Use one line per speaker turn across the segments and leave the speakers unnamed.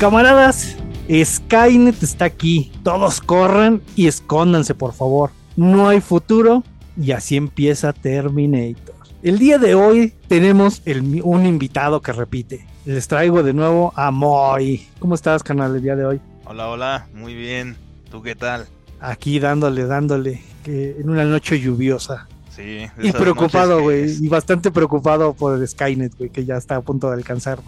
Camaradas, Skynet está aquí. Todos corran y escóndanse, por favor. No hay futuro y así empieza Terminator. El día de hoy tenemos un invitado que repite. Les traigo de nuevo a Moy. ¿Cómo estás, canal, el día de hoy?
Hola, hola, muy bien. ¿Tú qué tal?
Aquí dándole, dándole, que en una noche lluviosa.
Sí.
Y preocupado, güey. Y bastante preocupado por el Skynet, güey, que ya está a punto de alcanzar.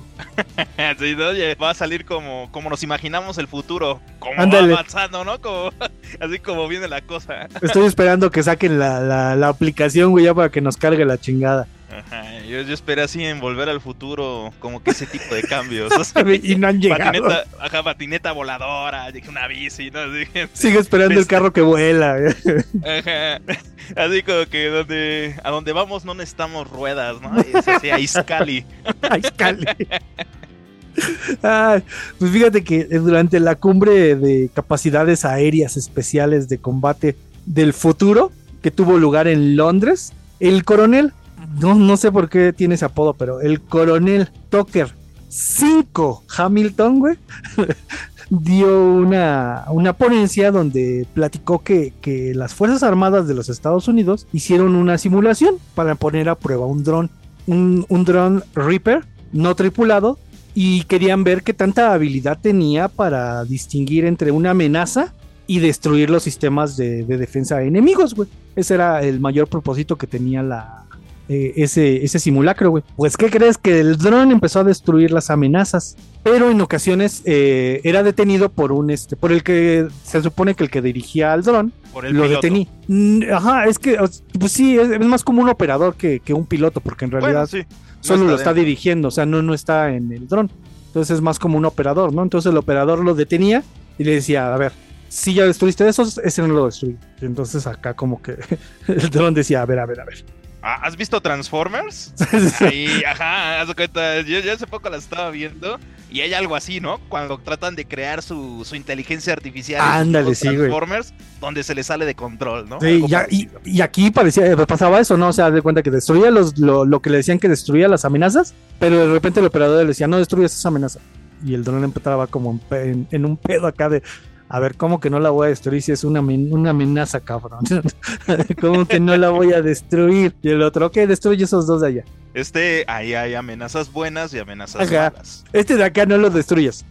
sí, oye, va a salir como, como nos imaginamos el futuro. Como va avanzando, ¿no? Como, así como viene la cosa.
Estoy esperando que saquen la, la, la aplicación, güey, ya para que nos cargue la chingada.
Ajá, yo, yo, esperé así en volver al futuro, como que ese tipo de cambios.
y no han llegado.
Patineta, ajá, patineta voladora, dije una bici, ¿no?
Sigue esperando el carro que vuela.
Ajá. Así como que donde, a donde vamos no necesitamos ruedas, ¿no? Es así, a Iscali.
a Iscali. pues fíjate que durante la cumbre de capacidades aéreas especiales de combate del futuro, que tuvo lugar en Londres, el coronel no, no sé por qué tiene ese apodo, pero el coronel Tucker 5 Hamilton, güey, dio una, una, ponencia donde platicó que, que, las Fuerzas Armadas de los Estados Unidos hicieron una simulación para poner a prueba un dron, un, un dron Reaper no tripulado y querían ver qué tanta habilidad tenía para distinguir entre una amenaza y destruir los sistemas de, de defensa enemigos, güey. Ese era el mayor propósito que tenía la, eh, ese, ese simulacro, güey. Pues, ¿qué crees? Que el dron empezó a destruir las amenazas, pero en ocasiones eh, era detenido por un, este, por el que se supone que el que dirigía al dron lo detenía. Mm, ajá, es que, pues sí, es, más como un operador que, un piloto, porque en realidad solo lo está dirigiendo, o sea, no, no está en el dron. Entonces es más como un operador, ¿no? Entonces el operador lo detenía y le decía, a ver, si ya destruiste esos, ese no lo destruí. Entonces acá como que el dron decía, a ver, a ver, a ver.
Ah, ¿Has visto Transformers? Sí, ajá, haz cuenta. Yo, hace poco la estaba viendo y hay algo así, ¿no? Cuando tratan de crear su, inteligencia artificial.
Ándale, sí,
Transformers, donde se le sale de control, ¿no?
Sí, y, aquí parecía, eh, pasaba eso, ¿no? O sea, de cuenta que destruía los, lo, que le decían que destruía las amenazas, pero de repente el operador le decía, no destruyes esa amenaza. Y el dron empezaba como en un pedo acá de, a ver, ¿cómo que no la voy a destruir si es una, una amenaza, cabrón? ¿Cómo que no la voy a destruir? Y el otro, ok, destruye esos dos de allá.
Este, ahí hay amenazas buenas y amenazas malas.
Este de acá no lo destruyes.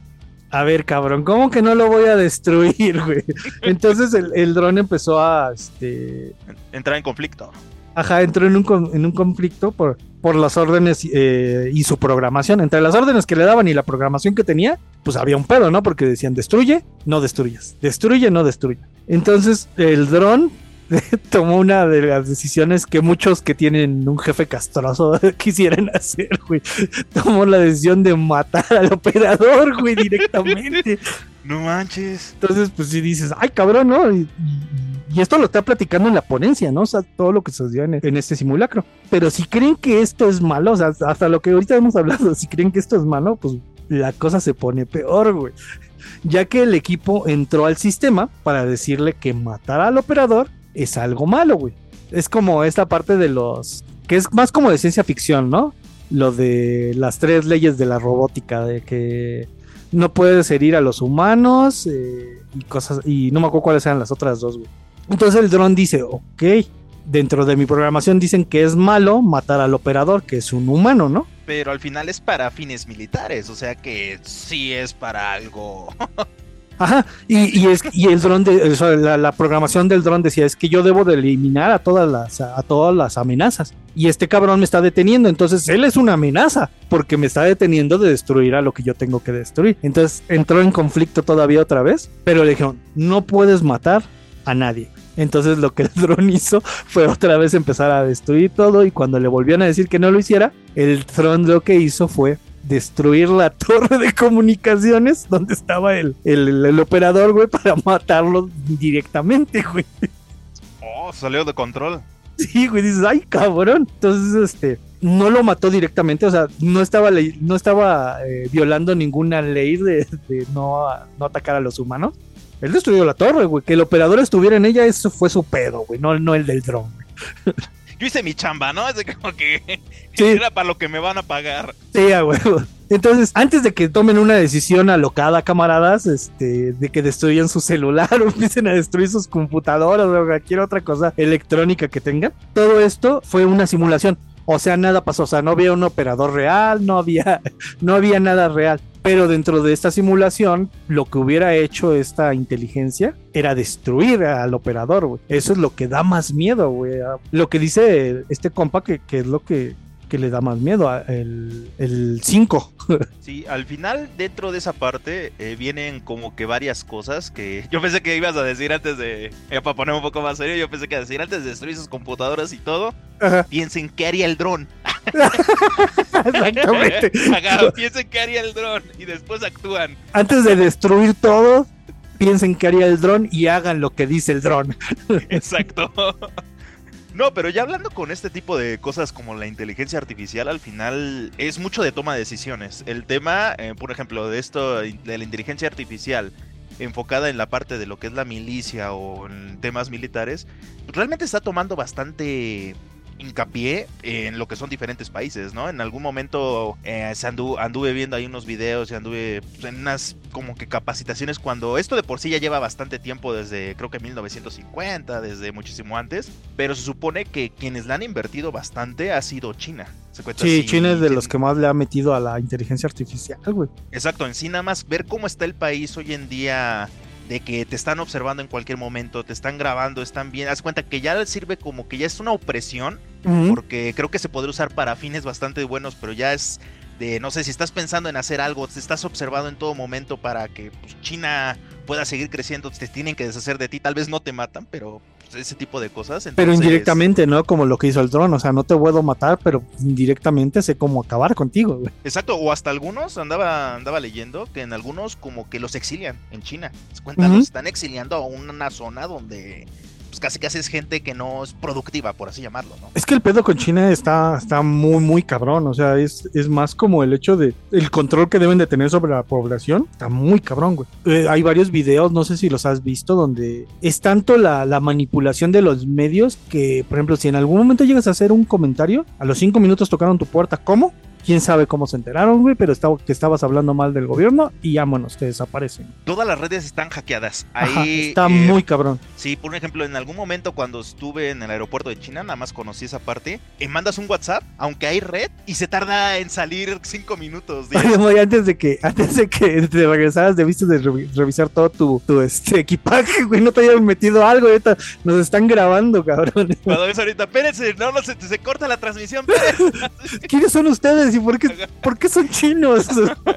A ver, cabrón, ¿cómo que no lo voy a destruir, güey? Entonces el, el dron empezó a este...
entrar en conflicto.
Ajá, entró en un, en un conflicto por, por las órdenes eh, y su programación. Entre las órdenes que le daban y la programación que tenía, pues había un pedo, ¿no? Porque decían, destruye, no destruyas. Destruye, no destruya. Entonces el dron tomó una de las decisiones que muchos que tienen un jefe castroso quisieran hacer, güey. Tomó la decisión de matar al operador, güey, directamente.
No manches.
Entonces, pues si dices, ay, cabrón, ¿no? Y, esto lo está platicando en la ponencia, ¿no? O sea, todo lo que sucedió en, en, este simulacro. Pero si creen que esto es malo, o sea, hasta lo que ahorita hemos hablado, si creen que esto es malo, pues la cosa se pone peor, güey. Ya que el equipo entró al sistema para decirle que matar al operador es algo malo, güey. Es como esta parte de los... que es más como de ciencia ficción, ¿no? Lo de las tres leyes de la robótica, de que no puedes herir a los humanos eh, y cosas, y no me acuerdo cuáles eran las otras dos, güey. Entonces el dron dice, ok, dentro de mi programación dicen que es malo matar al operador, que es un humano, ¿no?
Pero al final es para fines militares, o sea que sí es para algo
Ajá, y, es, y el dron, de, la, programación del dron decía, es que yo debo de eliminar a todas, las, a todas las amenazas. Y este cabrón me está deteniendo, entonces él es una amenaza, porque me está deteniendo de destruir a lo que yo tengo que destruir. Entonces entró en conflicto todavía otra vez, pero le dijeron, no puedes matar a nadie. Entonces lo que el dron hizo fue otra vez empezar a destruir todo y cuando le volvían a decir que no lo hiciera, el dron lo que hizo fue destruir la torre de comunicaciones donde estaba el, el, operador, güey, para matarlo directamente, güey.
Oh, salió de control.
Sí, güey, dices, ay, cabrón. Entonces, este, no lo mató directamente, o sea, no estaba, no estaba eh, violando ninguna ley de, no, no atacar a los humanos. Él destruyó la torre, güey. Que el operador estuviera en ella, eso fue su pedo, güey, no, no el del dron.
yo hice mi chamba, ¿no? Es como que era para lo que me van a pagar.
Sí, güey. Entonces, antes de que tomen una decisión alocada, camaradas, este, de que destruyan su celular o empiecen a destruir sus computadoras o cualquier otra cosa electrónica que tengan, todo esto fue una simulación. O sea, nada pasó, o sea, no había un operador real, no había, no había nada real. Pero dentro de esta simulación, lo que hubiera hecho esta inteligencia era destruir al operador. Eso es lo que da más miedo, güey. Lo que dice este compa, que, que es lo que, que le da más miedo, el 5.
sí, al final, dentro de esa parte, eh, vienen como que varias cosas que yo pensé que ibas a decir antes de. para poner un poco más serio, yo pensé que a decir antes de destruir sus computadoras y todo. Piensen qué haría el dron. Exactamente. piensen qué haría el dron y después actúan.
Antes de destruir todo, piensen qué haría el dron y hagan lo que dice el dron.
Exacto. No, pero ya hablando con este tipo de cosas como la inteligencia artificial, al final es mucho de toma de decisiones. El tema, eh, por ejemplo, de esto, de la inteligencia artificial enfocada en la parte de lo que es la milicia o en temas militares, realmente está tomando bastante hincapié en lo que son diferentes países, ¿no? En algún momento eh, anduve viendo ahí unos videos y anduve pues, en unas como que capacitaciones cuando esto de por sí ya lleva bastante tiempo desde creo que 1950, desde muchísimo antes, pero se supone que quienes la han invertido bastante ha sido China.
sí, China es de los que más le ha metido a la inteligencia artificial, güey.
Exacto, en sí nada más ver cómo está el país hoy en día de que te están observando en cualquier momento, te están grabando, están bien. Haz cuenta que ya sirve como que ya es una opresión, porque creo que se podría usar para fines bastante buenos, pero ya es de, no sé, si estás pensando en hacer algo, te estás observando en todo momento para que pues, China pueda seguir creciendo, te tienen que deshacer de ti, tal vez no te matan, pero ese tipo de cosas.
Pero indirectamente, ¿no? Como lo que hizo el dron, o sea, no te puedo matar, pero indirectamente sé cómo acabar contigo, güey.
Exacto, o hasta algunos, andaba, andaba leyendo que en algunos como que los exilian en China. Se cuenta, los están exiliando a una zona donde casi casi es gente que no es productiva, por así llamarlo, ¿no?
Es que el pedo con China está, está muy, muy cabrón, o sea, es, es más como el hecho de el control que deben de tener sobre la población, está muy cabrón, güey. Eh, hay varios videos, no sé si los has visto, donde es tanto la, la manipulación de los medios que, por ejemplo, si en algún momento llegas a hacer un comentario, a los cinco minutos tocaron tu puerta, ¿cómo? Quién sabe cómo se enteraron, güey, pero estaba, que estabas hablando mal del gobierno y vámonos, te desaparecen.
Todas las redes están hackeadas. Ahí,
está eh, muy cabrón.
Sí, por ejemplo, en algún momento cuando estuve en el aeropuerto de China, nada más conocí esa parte, y mandas un WhatsApp, aunque hay red, y se tarda en salir cinco minutos.
antes de que, antes de que te regresaras, debiste de revisar todo tu, tu este, equipaje, güey, no te hayan metido algo, ahorita nos están grabando, cabrón.
Cuando ves ahorita, espérense, no, no se, se corta la transmisión,
¿Quiénes son ustedes? ¿Y por qué, por qué son chinos?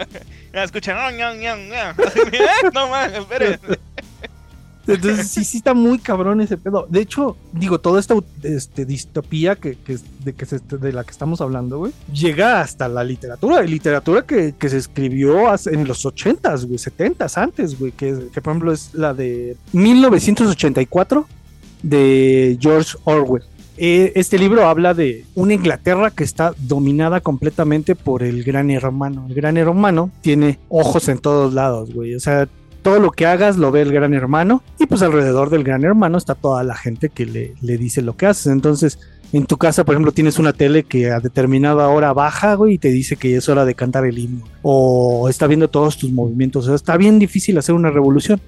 Escuchan, no mames,
Entonces sí, sí está muy cabrón ese pedo. De hecho, digo, toda esta este, distopía que, que, de, que de la que estamos hablando, güey, llega hasta la literatura. Literatura que, que se escribió en los 80s, güey, 70s antes, güey, que, que por ejemplo es la de 1984 de George Orwell. Eh, este libro habla de una Inglaterra que está dominada completamente por el gran hermano. El gran hermano tiene ojos en todos lados, güey. O sea, todo lo que hagas lo ve el gran hermano y pues alrededor del gran hermano está toda la gente que le, le dice lo que haces. Entonces, en tu casa, por ejemplo, tienes una tele que a determinada hora baja, güey, y te dice que es hora de cantar el himno. O está viendo todos tus movimientos. O sea, está bien difícil hacer una revolución.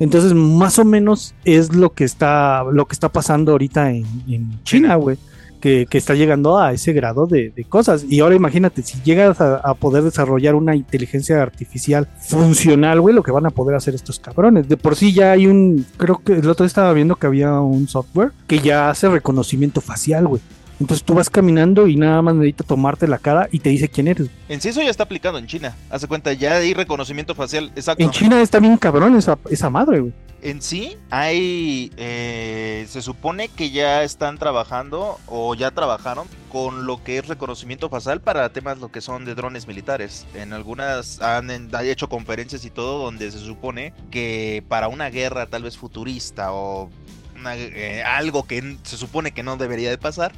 Entonces, más o menos es lo que está, lo que está pasando ahorita en, China, güey. Que, está llegando a ese grado de, cosas. Y ahora imagínate, si llegas a, poder desarrollar una inteligencia artificial funcional, güey, lo que van a poder hacer estos cabrones. De por sí ya hay un, creo que el otro día estaba viendo que había un software que ya hace reconocimiento facial, güey. Entonces tú vas caminando y nada más necesita tomarte la cara y te dice quién eres.
En sí eso ya está aplicado en China. Hace cuenta, ya hay reconocimiento facial. Exacto.
En China está bien cabrón esa, esa madre, güey.
En sí hay, eh, se supone que ya están trabajando o ya trabajaron con lo que es reconocimiento facial para temas lo que son de drones militares. En algunas han, hecho conferencias y todo donde se supone que para una guerra tal vez futurista o eh, algo que se supone que no debería de pasar,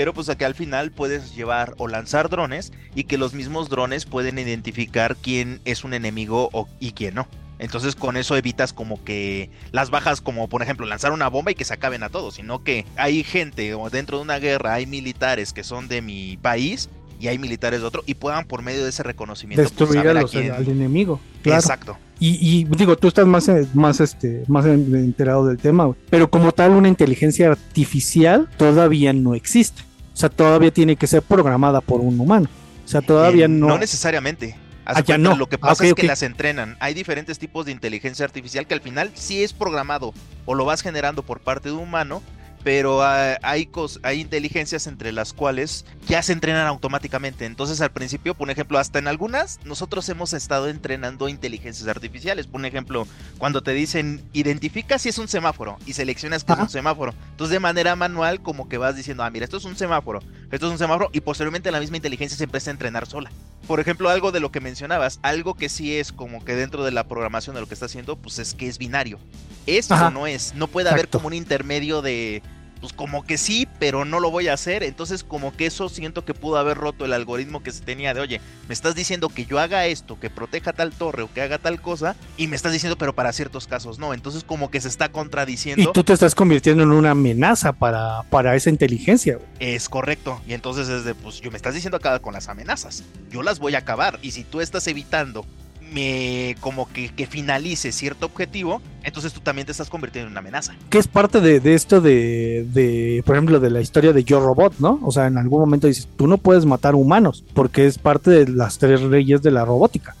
pero pues aquí al final puedes llevar o lanzar drones y que los mismos drones pueden identificar quién es un enemigo o, y quién no. Entonces con eso evitas como que las bajas como por ejemplo lanzar una bomba y que se acaben a todos, sino que hay gente o dentro de una guerra hay militares que son de mi país y hay militares de otro y puedan por medio de ese reconocimiento pues,
destruir a los, al enemigo.
Exacto.
Y, y, digo, tú estás más, más, este, más enterado del tema, pero como tal una inteligencia artificial todavía no existe. O sea, todavía tiene que ser programada por un humano. O sea, todavía no.
No necesariamente.
Ah, no.
Lo que pasa es que las entrenan. Hay diferentes tipos de inteligencia artificial que al final sí es programado o lo vas generando por parte de un humano, pero hay, hay inteligencias entre las cuales ya se entrenan automáticamente. Entonces al principio, por ejemplo, hasta en algunas nosotros hemos estado entrenando inteligencias artificiales. Por ejemplo, cuando te dicen identifica si es un semáforo y seleccionas que es un semáforo. Entonces de manera manual como que vas diciendo, ah, mira, esto es un semáforo, esto es un semáforo y posteriormente la misma inteligencia se empieza a entrenar sola. Por ejemplo, algo de lo que mencionabas, algo que sí es como que dentro de la programación de lo que está haciendo, pues es que es binario. Eso no es, no puede haber como un intermedio de pues como que sí, pero no lo voy a hacer. Entonces como que eso siento que pudo haber roto el algoritmo que se tenía de, oye, me estás diciendo que yo haga esto, que proteja tal torre o que haga tal cosa, y me estás diciendo, pero para ciertos casos no. Entonces como que se está contradiciendo.
Y tú te estás convirtiendo en una amenaza para, para esa inteligencia.
Es correcto. Y entonces es de, pues yo me estás diciendo acá con las amenazas. Yo las voy a acabar. Y si tú estás evitando me como que, finalice cierto objetivo, entonces tú también te estás convirtiendo en una amenaza.
Que es parte de, esto de, de, por ejemplo, de la historia de Yo Robot, ¿no? O sea, en algún momento dices, tú no puedes matar humanos, porque es parte de las tres leyes de la robótica.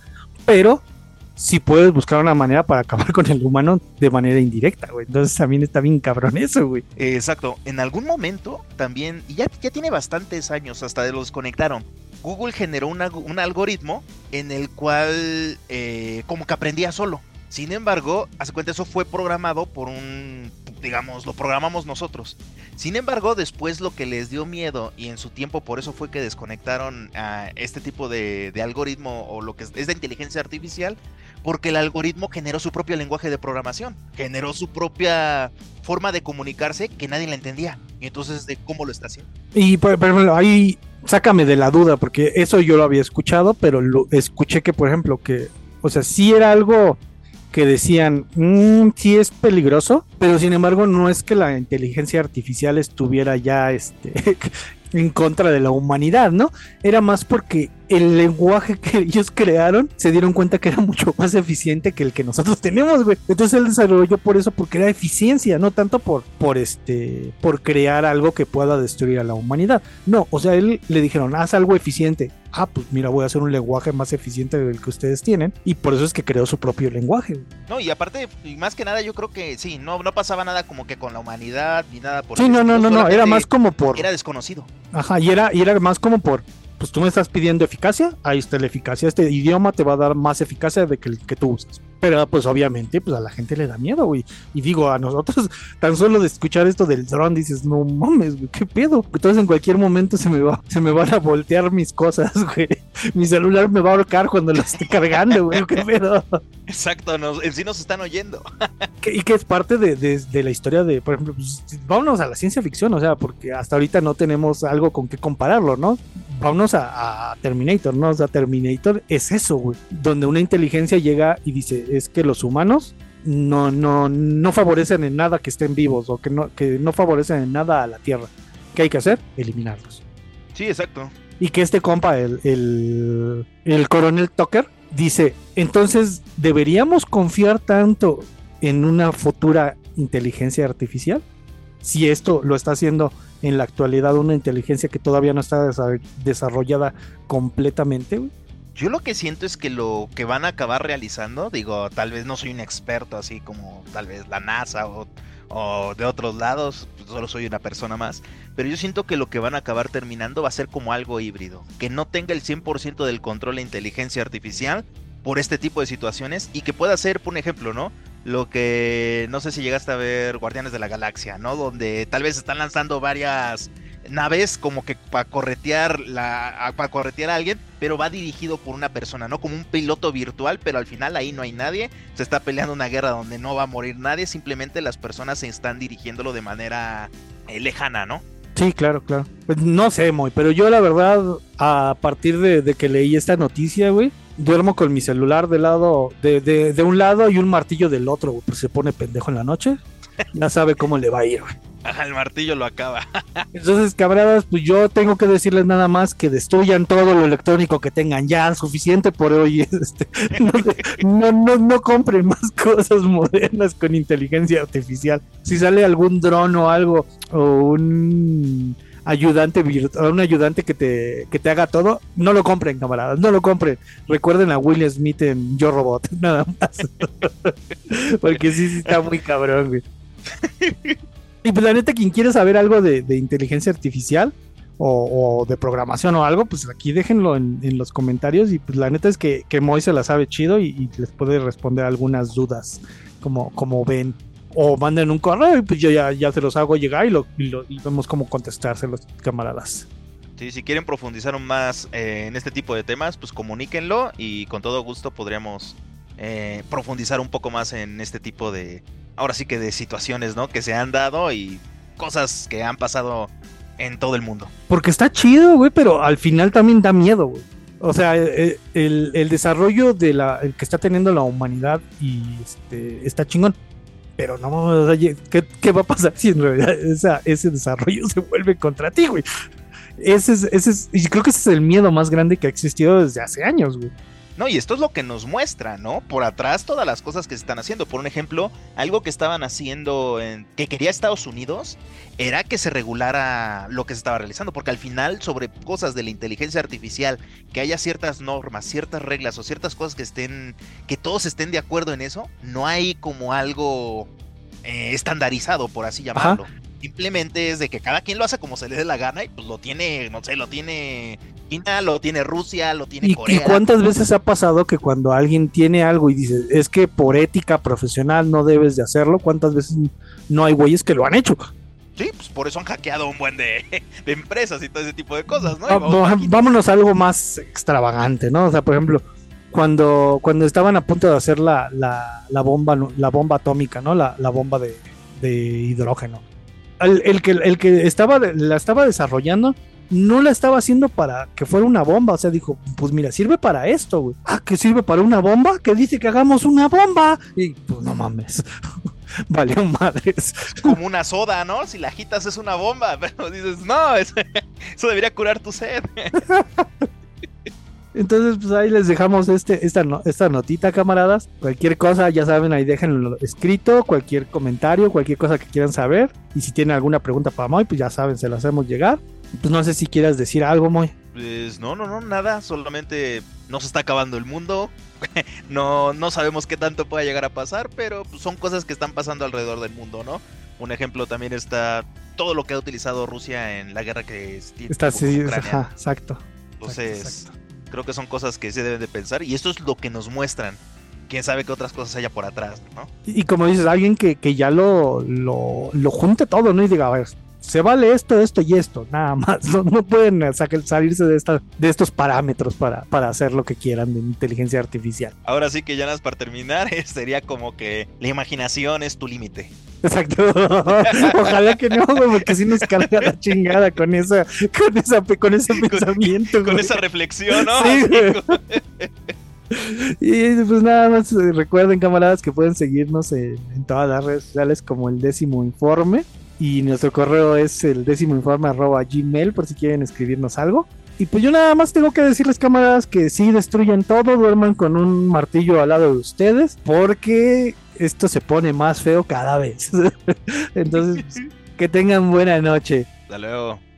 Pero si puedes buscar una manera para acabar con el humano de manera indirecta, güey. Entonces también está bien cabrón eso, güey.
Exacto. En algún momento también, y ya, ya tiene bastantes años, hasta de los conectaron. Google generó un algoritmo en el cual eh, como que aprendía solo. Sin embargo, hace cuenta, eso fue programado por un, digamos, lo programamos nosotros. Sin embargo, después lo que les dio miedo y en su tiempo por eso fue que desconectaron a este tipo de, algoritmo o lo que es, es de inteligencia artificial, porque el algoritmo generó su propio lenguaje de programación, generó su propia forma de comunicarse que nadie la entendía. Y entonces, de cómo lo está haciendo.
Y por, ejemplo, ahí sácame de la duda, porque eso yo lo había escuchado, pero lo escuché que, por ejemplo, que, o sea, sí era algo que decían, mmm, sí es peligroso, pero sin embargo no es que la inteligencia artificial estuviera ya este, en contra de la humanidad, ¿no? Era más porque el lenguaje que ellos crearon se dieron cuenta que era mucho más eficiente que el que nosotros tenemos, güey. Entonces él desarrolló por eso, porque era eficiencia, no tanto por, por este, por crear algo que pueda destruir a la humanidad. No, o sea, él le dijeron, haz algo eficiente. Ah, pues mira, voy a hacer un lenguaje más eficiente del que ustedes tienen. Y por eso es que creó su propio lenguaje.
No, y aparte, y más que nada, yo creo que sí, no, no pasaba nada como que con la humanidad ni nada por
Sí, no, no, no, no, era más como por.
Era desconocido.
Ajá, y era, y era más como por pues tú me estás pidiendo eficacia, ahí está la eficacia. Este idioma te va a dar más eficacia de que el que tú usas. Pero pues obviamente pues a la gente le da miedo, güey. Y digo, a nosotros tan solo de escuchar esto del dron dices, no mames, güey, qué pedo. Entonces en cualquier momento se me va, se me van a voltear mis cosas, güey. Mi celular me va a ahorcar cuando lo esté cargando, güey, qué pedo.
Exacto, en sí nos están oyendo.
y que es parte de, la historia de, por ejemplo, pues, vámonos a la ciencia ficción, o sea, porque hasta ahorita no tenemos algo con qué compararlo, ¿no? Vámonos a, a Terminator, ¿no? O sea, Terminator es eso, güey. Donde una inteligencia llega y dice, es que los humanos no, no, no favorecen en nada que estén vivos o que no, que no favorecen en nada a la Tierra. ¿Qué hay que hacer? Eliminarlos.
Sí, exacto.
Y que este compa, el, el, coronel Tucker, dice, entonces, ¿deberíamos confiar tanto en una futura inteligencia artificial? Si esto lo está haciendo en la actualidad una inteligencia que todavía no está desarrollada completamente,
yo lo que siento es que lo que van a acabar realizando, digo, tal vez no soy un experto así como tal vez la NASA o, de otros lados, solo soy una persona más, pero yo siento que lo que van a acabar terminando va a ser como algo híbrido, que no tenga el 100% del control de inteligencia artificial por este tipo de situaciones y que pueda ser, por ejemplo, ¿no? Lo que no sé si llegaste a ver Guardianes de la Galaxia, ¿no? Donde tal vez están lanzando varias naves como que para corretear la para corretear a alguien, pero va dirigido por una persona, no como un piloto virtual, pero al final ahí no hay nadie, se está peleando una guerra donde no va a morir nadie, simplemente las personas se están dirigiéndolo de manera eh, lejana, ¿no?
Sí, claro, claro. Pues no sé, muy, pero yo la verdad, a partir de, que leí esta noticia, güey, duermo con mi celular de lado, de, de, un lado y un martillo del otro, pues se pone pendejo en la noche, ya sabe cómo le va a ir, güey.
Ajá, el martillo lo acaba.
Entonces, camaradas, pues yo tengo que decirles nada más que destruyan todo lo electrónico que tengan ya, suficiente por hoy. Este, no, no, no, compren más cosas modernas con inteligencia artificial. Si sale algún dron o algo, o un ayudante virtual, un ayudante que te, que te haga todo, no lo compren, camaradas, no lo compren. Recuerden a Will Smith en Yo Robot, nada más. Porque sí, sí está muy cabrón, güey. Y pues la neta, quien quiere saber algo de, inteligencia artificial o, de programación o algo, pues aquí déjenlo en, los comentarios. Y pues la neta es que, que Moy se la sabe chido y, les puede responder algunas dudas, como, como ven. O manden un correo y pues yo ya, ya se los hago llegar y, lo, y, vemos cómo contestárselos, camaradas.
Sí, si quieren profundizar más eh, en este tipo de temas, pues comuníquenlo y con todo gusto podríamos eh, profundizar un poco más en este tipo de, ahora sí que de situaciones, ¿no? Que se han dado y cosas que han pasado en todo el mundo.
Porque está chido, güey, pero al final también da miedo, güey. O sea, eh, el, desarrollo de la, que está teniendo la humanidad y este, está chingón. Pero no, ¿qué, va a pasar si en realidad ese desarrollo se vuelve contra ti, güey? Ese es, ese es, y creo que ese es el miedo más grande que ha existido desde hace años, güey.
No, y esto es lo que nos muestra, ¿no? Por atrás todas las cosas que se están haciendo. Por un ejemplo, algo que estaban haciendo, en, que quería Estados Unidos, era que se regulara lo que se estaba realizando, porque al final sobre cosas de la inteligencia artificial, que haya ciertas normas, ciertas reglas o ciertas cosas que estén, que todos estén de acuerdo en eso, no hay como algo eh, estandarizado, por así llamarlo. Simplemente es de que cada quien lo hace como se le dé la gana y pues lo tiene, no sé, lo tiene China, lo tiene Rusia, lo tiene Corea.
¿Y cuántas veces ha pasado que cuando alguien tiene algo y dice, es que por ética profesional no debes de hacerlo, cuántas veces no hay güeyes que lo han hecho?
Sí, pues por eso han hackeado un buen de, empresas y todo ese tipo de cosas, ¿no?
vámonos a algo más extravagante, ¿no? O sea, por ejemplo, cuando, cuando estaban a punto de hacer la, la, bomba, la bomba atómica, ¿no? La, bomba de, de hidrógeno el, que, el que estaba, la estaba desarrollando no la estaba haciendo para que fuera una bomba. O sea, dijo, pues mira, sirve para esto, güey. Ah, que sirve para una bomba, que dice que hagamos una bomba. Y pues no mames. Valió madres.
Como una soda, ¿no? Si la agitas es una bomba, pero dices, no, eso, eso debería curar tu sed.
Entonces, pues ahí les dejamos este, esta, esta notita, camaradas. Cualquier cosa, ya saben, ahí déjenlo escrito, cualquier comentario, cualquier cosa que quieran saber. Y si tienen alguna pregunta para Moy, pues ya saben, se lo hacemos llegar. Pues no sé si quieras decir algo, Moy.
Pues no, no, no, nada. Solamente nos está acabando el mundo. no, no sabemos qué tanto pueda llegar a pasar, pero pues, son cosas que están pasando alrededor del mundo, ¿no? Un ejemplo también está todo lo que ha utilizado Rusia en la guerra que
está sí, exacto.
Entonces, Creo que son cosas que se deben de pensar y esto es lo que nos muestran. Quién sabe qué otras cosas haya por atrás, ¿no?
Y, como dices, alguien que, que ya lo, lo, lo, junte todo, ¿no? Y diga, a ver, se vale esto, esto y esto, nada más. No, pueden salirse de, esta, de estos parámetros para, para hacer lo que quieran de inteligencia artificial.
Ahora sí que ya nada para terminar, sería como que la imaginación es tu límite.
Exacto. Ojalá que no, porque si nos carga la chingada con esa, con esa, con ese pensamiento.
Con, esa reflexión, ¿no?
Y pues nada más eh, recuerden, camaradas, que pueden seguirnos en, en, todas las redes sociales como el décimo informe. Y nuestro correo es el décimo informe arroba gmail por si quieren escribirnos algo. Y pues yo nada más tengo que decirles, camaradas, que si destruyen todo, duerman con un martillo al lado de ustedes, porque esto se pone más feo cada vez. Entonces, que tengan buena noche.
Hasta luego.